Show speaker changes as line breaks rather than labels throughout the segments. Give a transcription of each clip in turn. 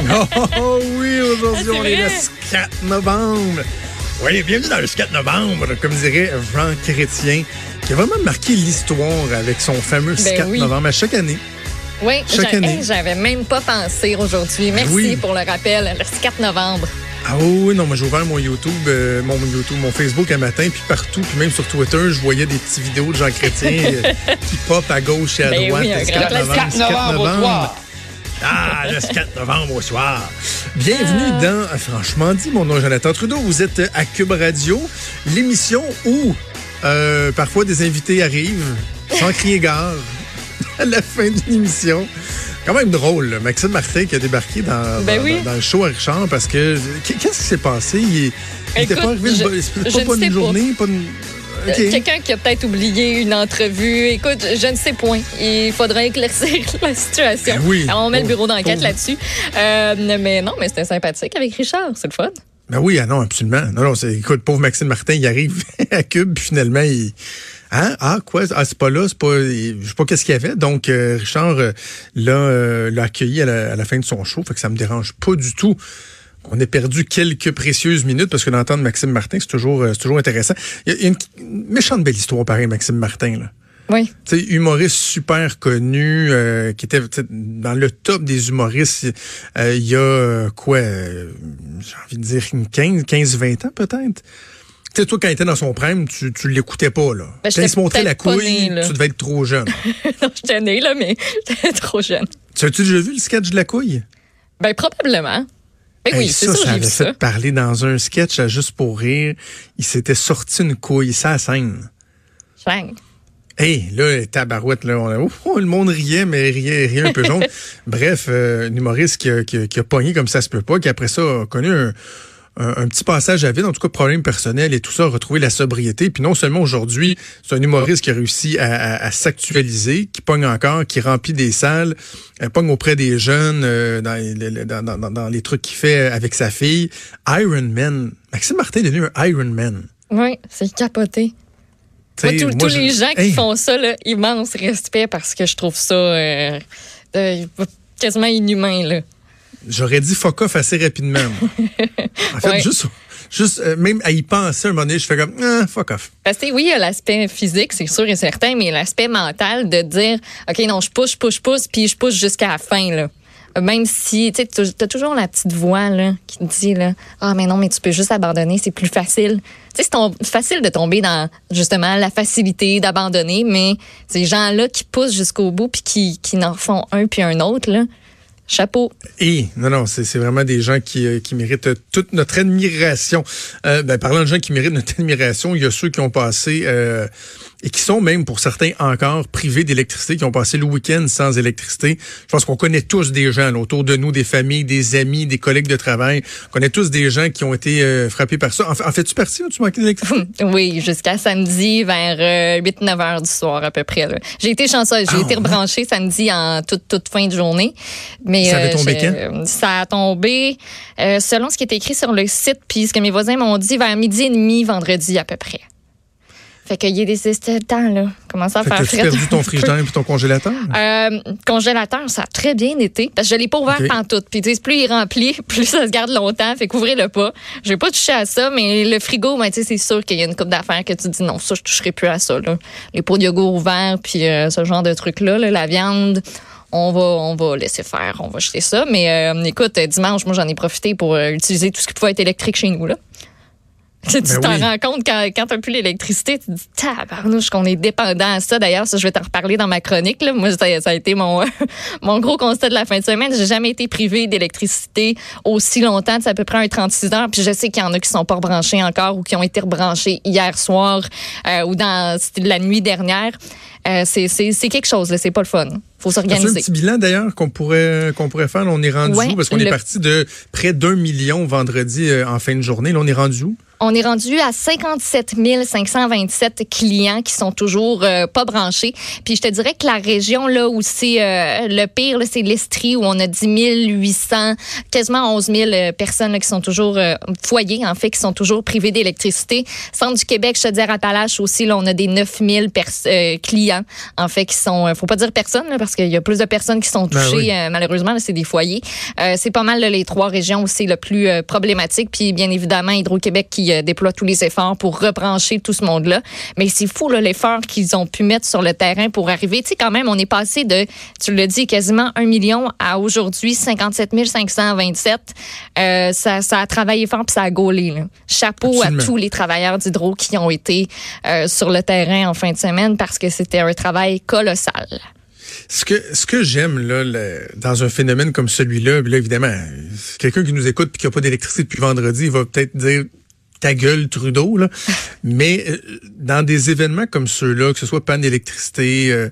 oh, oui, aujourd'hui,
Ah,
on est le
vrai?
4 novembre. Oui, bienvenue dans le 4 novembre, comme dirait Jean Chrétien, qui a vraiment marqué l'histoire avec son fameux
Ben
4
oui.
novembre à chaque année.
Oui,
Chaque année.
hey, j'avais même pas pensé aujourd'hui. Merci
Oui.
pour le rappel. Le 4 novembre.
Ah oui, oui, non, moi j'ai ouvert mon YouTube, euh, mon YouTube, mon Facebook un matin, puis partout, puis même sur Twitter, je voyais des petites vidéos de Jean Chrétien euh, qui pop à gauche et à
Ben
droite.
oui, un
Le
grand
4
classique.
novembre,
4 novembre.
Ah, le 4 novembre au soir. Bienvenue
Ah.
dans euh, Franchement dit, mon nom est Jonathan Trudeau. Vous êtes à Cube Radio, l'émission où euh, parfois des invités arrivent sans crier gare à la fin d'une émission. Quand même drôle. Maxime Martin qui a débarqué dans,
Ben
dans-
oui.
dans- dans le show à Richard parce que qu'est-ce qui s'est passé? Il, il était
Écoute,
pas arrivé
je-
une, pas
ne
bonne
sais pas.
journée, pas une.
Quelqu'un qui a peut-être oublié une entrevue. Écoute, je ne sais point. Il faudrait éclaircir la situation.
Ben oui.
Alors, on met le bureau d'enquête là-dessus. Euh, mais non, mais c'était sympathique avec Richard. C'est le fun.
Ben oui, ah non, absolument. Non, non, c'est, écoute, pauvre Maxime Martin, il arrive à Cube, puis finalement, il. Hein? Ah, quoi? Ah, c'est pas là, c'est pas. Je sais pas qu'est-ce qu'il y avait. Donc, euh, Richard euh, l'a, euh, l'a accueilli à la, à la fin de son show, fait que ça me dérange pas du tout. On a perdu quelques précieuses minutes parce que d'entendre Maxime Martin, c'est toujours, euh, c'est toujours intéressant. Il y a, une, méchante belle histoire, pareil, Maxime Martin, là.
Oui.
Tu sais, humoriste super connu, euh, qui était dans le top des humoristes euh, il y a quoi, euh, j'ai envie de dire une 15, 15 20 ans peut-être. Tu sais, toi, quand il était dans son prime, tu, tu l'écoutais pas, là.
Ben,
quand il se montrait la couille,
née,
tu devais être trop jeune.
non, j'étais née, là, mais j'étais trop jeune.
tu as-tu déjà vu le sketch de la couille?
Ben, probablement.
Hey,
oui, c'est ça,
ça
vu
fait parler dans un sketch à Juste pour rire. Il s'était sorti une couille, ça scène.
Chang.
Hey, là, tabarouette, là, on a, oh, le monde riait, mais riait, riait un peu jaune. Bref, euh, un humoriste qui a, qui, a, qui a pogné comme ça se peut pas, qui après ça a connu un, un, un petit passage à vide, en tout cas problème personnel et tout ça, a retrouvé la sobriété. Puis non seulement aujourd'hui, c'est un humoriste qui a réussi à, à- à s'actualiser, qui pogne encore, qui remplit des salles, euh, pogne auprès des jeunes euh, dans, les- dans, dans- dans les trucs qu'il fait avec sa fille. Iron Man. Maxime Martin est devenu un Iron Man.
Oui, c'est capoté. Moi, tous-
moi,
tous
je-
les gens qui font ça, là, immense respect parce que je trouve ça euh, euh, quasiment inhumain. Là.
J'aurais dit fuck off assez rapidement. en fait,
Ouais.
juste, juste euh, même à y penser un moment donné, je fais comme ah, fuck off.
Parce que oui, il y a l'aspect physique, c'est sûr et certain, mais l'aspect mental de dire OK, non, je pousse, je pousse, je pousse, puis je pousse jusqu'à la fin. Là. Même si, tu sais, t'as toujours la petite voix là, qui te dit là, Ah, mais non, mais tu peux juste abandonner, c'est plus facile. Tu sais, c'est facile de tomber dans justement la facilité d'abandonner, mais ces gens-là qui poussent jusqu'au bout puis qui, qui n'en font un puis un autre, là, chapeau.
Et non, non, c'est vraiment des gens qui, euh, qui méritent toute notre admiration. Euh, ben, parlant de gens qui méritent notre admiration, il y a ceux qui ont passé euh, et qui sont même pour certains encore privés d'électricité, qui ont passé le week-end sans électricité. Je pense qu'on connaît tous des gens là, autour de nous, des familles, des amis, des collègues de travail. On connaît tous des gens qui ont été euh, frappés par ça. En, fait- en fais-tu partie? Tu manquais d'électricité?
Oui, jusqu'à samedi vers 8-9 heures du soir à peu près. là. J'ai été chanceuse. J'ai
Ah,
été
ouais.
rebranchée samedi en toute, toute fin de journée. Mais,
Ça avait tombé
je- Ça a tombé euh, selon ce qui était écrit sur le site, puis ce que mes voisins m'ont dit, vers midi et demi vendredi à peu près. Fait qu'il y a des temps, là. Commence à
Fait que
faire
t'as-tu
frais.
perdu ton frigidaire et ton congélateur?
Euh, congélateur, ça a très bien été. Parce que je l'ai pas ouvert
Ok.
pantoute. Puis, tu sais, plus il remplit, plus ça se garde longtemps. Fait qu'ouvrez-le pas. J'ai pas touché à ça, mais le frigo, ben, tu sais, c'est sûr qu'il y a une coupe d'affaires que tu dis non, ça, je toucherai plus à ça, là. Les pots de yogourt ouverts, puis euh, ce genre de trucs-là, là, la viande. On va, on va laisser faire, on va jeter ça. Mais euh, écoute, dimanche, moi, j'en ai profité pour euh, utiliser tout ce qui pouvait être électrique chez nous. Là. Tu
Ben
t'en
oui.
rends compte quand, quand t'as plus l'électricité, tu te dis tabarnouche qu'on est dépendant à ça. D'ailleurs, ça, je vais t'en reparler dans ma chronique. Là. Moi, ça, ça a été mon, mon gros constat de la fin de semaine. J'ai jamais été privée d'électricité aussi longtemps. C'est à peu près un 36 heures. Puis je sais qu'il y en a qui sont pas rebranchés encore ou qui ont été rebranchés hier soir euh, ou dans la nuit dernière. Euh, c'est quelque chose, c'est pas le fun. Faut s'organiser.
un petit bilan d'ailleurs qu'on pourrait qu'on pourrait faire? on est rendu où? Parce qu'on est parti de près d'un million vendredi euh, en fin de journée. Là, on est rendu où?
On est rendu à 57 527 clients qui sont toujours euh, pas branchés. Puis je te dirais que la région là où c'est euh, le pire, c'est l'Estrie où on a 10 800, quasiment 11 000 euh, personnes qui sont toujours foyers en fait, qui sont toujours privés d'électricité. Centre du Québec, je te dirais à Palache aussi, là on a des 9 000 clients en fait qui sont, faut pas dire personne parce qu'il y a plus de personnes qui sont ben touchées malheureusement, c'est des foyers. c'est pas mal les trois régions où c'est le plus problématique. Puis bien évidemment Hydro-Québec qui euh, déploient tous les efforts pour rebrancher tout ce monde-là. Mais c'est fou l'effort qu'ils ont pu mettre sur le terrain pour arriver. Tu sais, quand même, on est passé de, tu le dis, quasiment un million à aujourd'hui 57 527. Euh, ça, ça a travaillé fort puis ça a gaulé. Chapeau à tous les travailleurs d'Hydro qui ont été euh, sur le terrain en fin de semaine parce que c'était un travail colossal.
Ce que, ce que j'aime là, dans un phénomène comme celui-là, là évidemment, quelqu'un qui nous écoute et qui n'a pas d'électricité depuis vendredi, il va peut-être dire ta gueule Trudeau là. Mais euh, dans des événements comme ceux-là, que ce soit panne d'électricité, euh,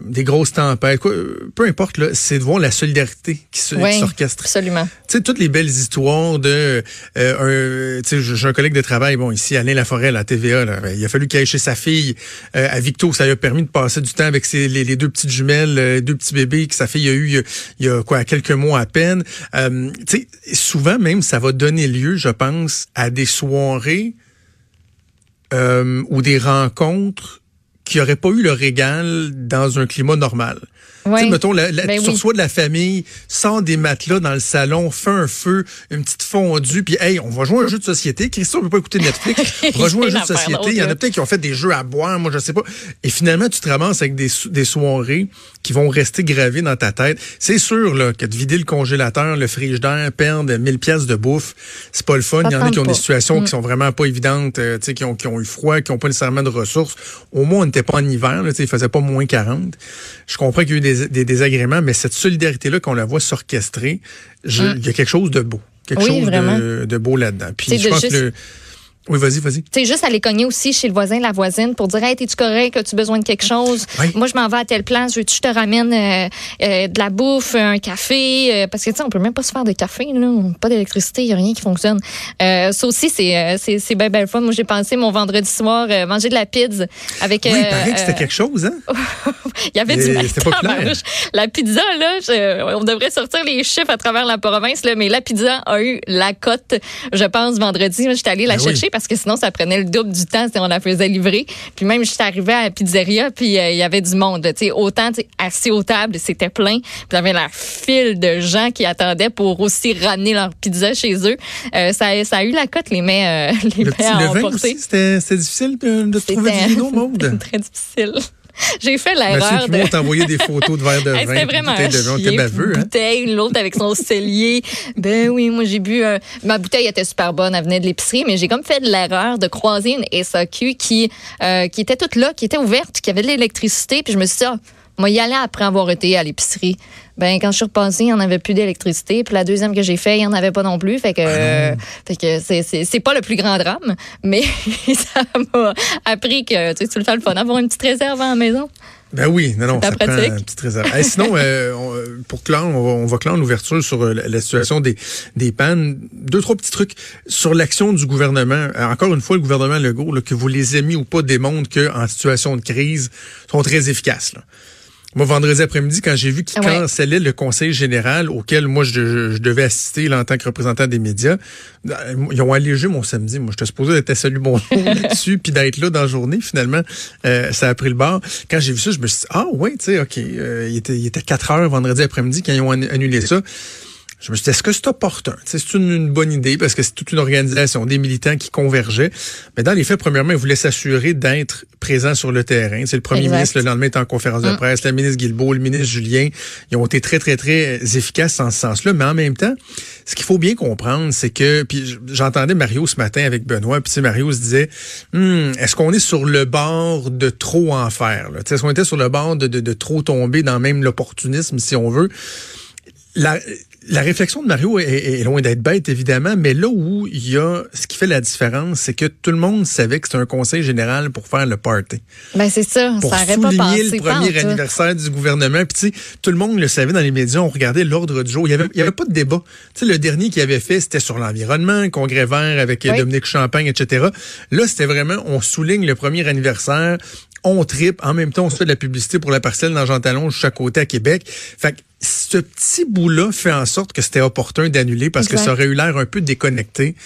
des grosses tempêtes, quoi, peu importe là, c'est de voir la solidarité qui s'orchestre.
absolument.
Tu sais toutes les belles histoires de euh, un tu sais j'ai un collègue de travail bon ici Alain Laforêt à la TVA là, il a fallu qu'il aille chez sa fille à Victo, ça lui a permis de passer du temps avec ses, les, deux petites jumelles, les deux petits bébés que sa fille a eu il y a, quoi quelques mois à peine. tu sais souvent même ça va donner lieu, je pense, à des euh, ou des rencontres qui n'auraient pas eu le régal dans un climat normal. Ouais. mettons, la, la, ben tu de la famille, sans des matelas dans le salon, fait un feu, une petite fondue, puis hey, on va jouer un jeu de société. Christophe ne peut pas écouter Netflix. On va jouer un jeu de société. Il y en a peut-être qui ont fait des jeux à boire, moi je sais pas. Et finalement, tu te ramasses avec des, des soirées qui vont rester gravées dans ta tête. C'est sûr là, que de vider le congélateur, le frigidaire, perdre 1000 pièces de bouffe, c'est pas le fun. Il y en a qui ont des situations qui mm. sont vraiment pas évidentes, euh, qui, ont, qui ont eu froid, qui ont pas nécessairement de ressources. Au moins, on n'était pas en hiver, là, il faisait pas moins 40. Je comprends qu'il y a eu des des, désagréments, mais cette solidarité-là qu'on la voit s'orchestrer, hum. il y a quelque chose de beau. Quelque chose de, beau là-dedans. Puis je pense que oui, vas-y, vas-y.
Tu juste aller cogner aussi chez le voisin, la voisine, pour dire, hey, t'es-tu correct, as-tu besoin de quelque chose? Moi, je m'en vais à telle place, je, je te ramène euh, euh, de la bouffe, un café, euh, parce que, tu sais, on peut même pas se faire de café, là. Pas d'électricité, il n'y a rien qui fonctionne. ça aussi, c'est, c'est, c'est bien, bien fun. Moi, j'ai pensé mon vendredi soir manger de la pizza avec.
oui, il paraît que c'était quelque chose, hein?
il y avait du C'était pas clair. La pizza, là, on devrait sortir les chiffres à travers la province, là, mais la pizza a eu la cote, je pense, vendredi. J'étais allée la ben chercher parce que sinon, ça prenait le double du temps si on la faisait livrer. Puis même, j'étais arrivée à la pizzeria, puis euh, il y avait du monde. sais autant assis aux tables, c'était plein. Puis il y avait la file de gens qui attendaient pour aussi ramener leur pizza chez eux. Euh, ça, ça, a eu la cote, les mets, euh, les
le à emporter. C'était difficile de, de trouver du vino,
C'était très difficile. J'ai fait l'erreur
de. t'envoyer des photos de verre de vin. C'était
vraiment de vin. baveux, hein? bouteille, l'autre avec son cellier. Ben oui, moi j'ai bu. Ma bouteille était super bonne, elle venait de l'épicerie, mais j'ai comme fait l'erreur de croiser une SAQ qui euh, qui était toute là, qui était ouverte, qui avait de l'électricité, puis je me suis dit, ah, moi y aller après avoir été à l'épicerie. Ben quand je suis repassée, il n'y en avait plus d'électricité. Puis la deuxième que j'ai fait, il n'y en avait pas non plus. Fait que, ah fait que c'est, c'est, pas le plus grand drame, mais ça m'a appris que tu sais, tout le temps le fun d'avoir une petite réserve à la maison.
Ben oui, non, non, ça prend une petite réserve. sinon, euh, pour clore, on va, on va clore l'ouverture sur euh, la, situation des, des pannes. Deux, trois petits trucs sur l'action du gouvernement. Euh, encore une fois, le gouvernement Legault, là, que vous les aimiez ou pas, démontre qu'en situation de crise, sont très efficaces. Là. Moi, vendredi après-midi, quand j'ai vu qu'il cancellait le conseil général auquel moi je, devais assister en tant que représentant des médias, ils ont allégé mon samedi. Moi, j'étais supposé être à salut bon là-dessus, puis d'être là dans la journée. Finalement, euh, ça a pris le bord. Quand j'ai vu ça, je me suis dit, ah ouais, tu sais, OK, euh, il, était, il était 4 heures vendredi après-midi quand ils ont annulé ça. Je me suis dit, est-ce que c'est opportun? C'est une, bonne idée parce que c'est toute une organisation, des militants qui convergeaient. Mais dans les faits, premièrement, ils voulaient s'assurer d'être présents sur le terrain. C'est le premier ministre, le lendemain, est en conférence de mm. presse, la ministre Guilbeault, le ministre Julien. Ils ont été très, très, très efficaces en ce sens-là. Mais en même temps, ce qu'il faut bien comprendre, c'est que, puis j'entendais Mario ce matin avec Benoît, puis Mario se disait, hmm, est-ce qu'on est sur le bord de trop en faire? Est-ce qu'on était sur le bord de, de trop tomber dans même l'opportunisme, si on veut? La, la réflexion de Mario est, loin d'être bête, évidemment, mais là où il y a ce qui fait la différence, c'est que tout le monde savait que c'était un conseil général pour faire le party.
Ben c'est ça,
pour
ça
souligner
pas
le premier anniversaire du gouvernement. Puis tu sais, tout le monde le savait dans les médias, on regardait l'ordre du jour. Il y avait, il y avait pas de débat. Tu sais, le dernier qu'il avait fait, c'était sur l'environnement, congrès vert avec Dominique Champagne, etc. Là, c'était vraiment, on souligne le premier anniversaire, on tripe, en même temps, on se fait de la publicité pour la parcelle dans Jean Talon, chaque côté à Québec. Fait que ce petit bout-là fait en sorte que c'était opportun d'annuler parce que ça aurait eu l'air un peu déconnecté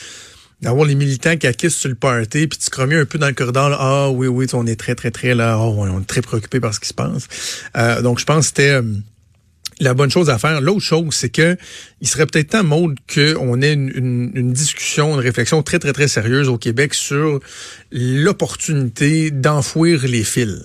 d'avoir les militants qui acquissent sur le party, puis tu crois un peu dans le corridor, ah oui, oui, on est très, très, très là, oh, on est très préoccupé par ce qui se passe. Euh, donc, je pense que c'était euh, la bonne chose à faire. L'autre chose, c'est que il serait peut-être temps, mode qu'on ait une, une, discussion, une réflexion très, très, très sérieuse au Québec sur l'opportunité d'enfouir les fils.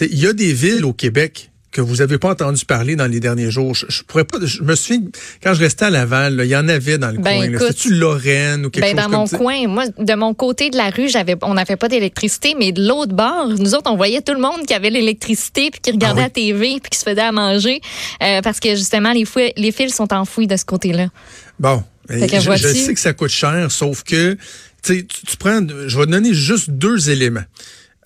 Il y a des villes au Québec que vous avez pas entendu parler dans les derniers jours. Je, pourrais pas. Je me souviens quand je restais à Laval, il y en avait dans le ben, coin. C'était-tu Lorraine ou quelque
ben,
chose
dans mon coin, moi, de mon côté de la rue, j'avais, on n'avait pas d'électricité, mais de l'autre bord, nous autres, on voyait tout le monde qui avait l'électricité puis qui regardait ah la TV puis qui se faisait à manger euh, parce que justement les, les fils sont enfouis de ce côté-là.
Bon, je, je, sais que ça coûte cher, sauf que tu, tu prends. Je vais te donner juste deux éléments.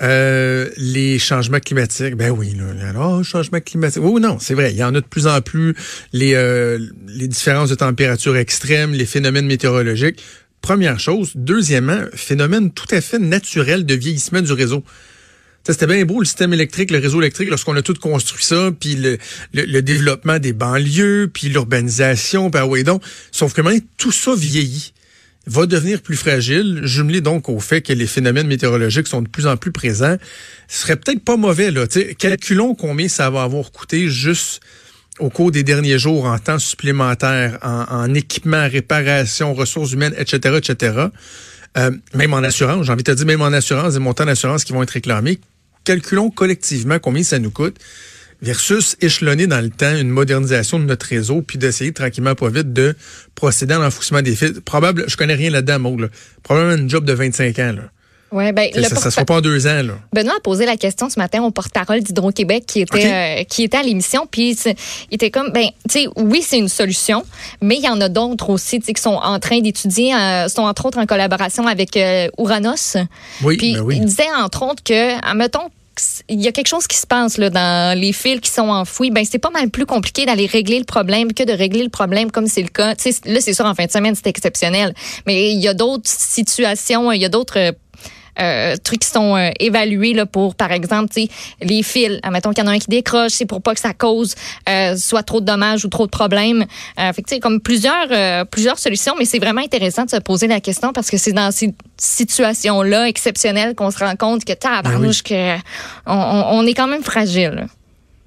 Euh, les changements climatiques, ben oui, là, oh, changement climatique. Oui, non, c'est vrai. Il y en a de plus en plus. Les, euh, les différences de température extrêmes, les phénomènes météorologiques. Première chose. Deuxièmement, phénomène tout à fait naturel de vieillissement du réseau. C'était bien beau le système électrique, le réseau électrique, lorsqu'on a tout construit ça, puis le, le, développement des banlieues, puis l'urbanisation, puis ah oui donc. Sauf que maintenant, tout ça vieillit va devenir plus fragile, jumelé donc au fait que les phénomènes météorologiques sont de plus en plus présents, ce serait peut-être pas mauvais. Là. calculons combien ça va avoir coûté juste au cours des derniers jours en temps supplémentaire, en, équipement, réparation, ressources humaines, etc., etc. Euh, même en assurance, j'ai envie de te dire, même en assurance, des montants d'assurance qui vont être réclamés. Calculons collectivement combien ça nous coûte versus échelonner dans le temps une modernisation de notre réseau, puis d'essayer tranquillement, pas vite, de procéder à l'enfouissement des fils. Probable, je connais rien là-dedans, Maud, Probablement une job de 25 ans, là.
Ouais, ben,
ça, ne se pas en deux ans. Là.
Benoît a posé la question ce matin au porte-parole d'Hydro-Québec qui était euh, qui était à l'émission, puis il était comme ben, tu sais, oui c'est une solution, mais il y en a d'autres aussi, tu sais, qui sont en train d'étudier, euh, sont entre autres en collaboration avec euh, Uranos.
Oui, puis ben oui.
il disait entre autres que, admettons il y a quelque chose qui se passe là, dans les fils qui sont enfouis, ben c'est pas mal plus compliqué d'aller régler le problème que de régler le problème comme c'est le cas. là, c'est sûr, en fin de semaine, c'est exceptionnel. Mais il y a d'autres situations, il y a d'autres euh, trucs qui sont euh, évalués là, pour, par exemple, les fils. Admettons qu'il y en a un qui décroche, c'est pour pas que ça cause euh, soit trop de dommages ou trop de problèmes. Euh, fait que, comme plusieurs, euh, plusieurs solutions, mais c'est vraiment intéressant de se poser la question parce que c'est dans ces situations-là exceptionnelles qu'on se rend compte que, tabarnouche, ben que on, on, est quand même fragile.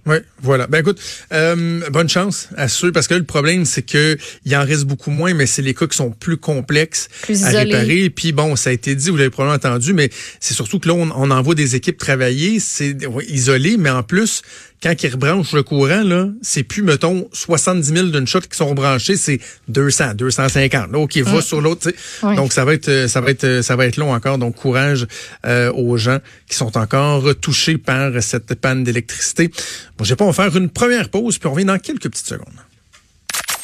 Oui, voilà. Ben écoute, euh, bonne chance à ceux, parce que le problème, c'est que il en reste beaucoup moins, mais c'est les cas qui sont plus complexes à réparer. Puis bon, ça a été dit, vous l'avez probablement entendu, mais c'est surtout que là, on, on envoie des équipes travailler, c'est isolé, mais en plus, quand ils rebranchent le courant, là, c'est plus, mettons, 70 000 d'une shot qui sont rebranchés, c'est 200, 250. Là, OK, va sur l'autre. Donc, ça va être, ça va être, ça va être long encore. Donc, courage euh, aux gens qui sont encore touchés par cette panne d'électricité. Bon, je vais pas, on va faire une première pause, puis on revient dans quelques petites secondes.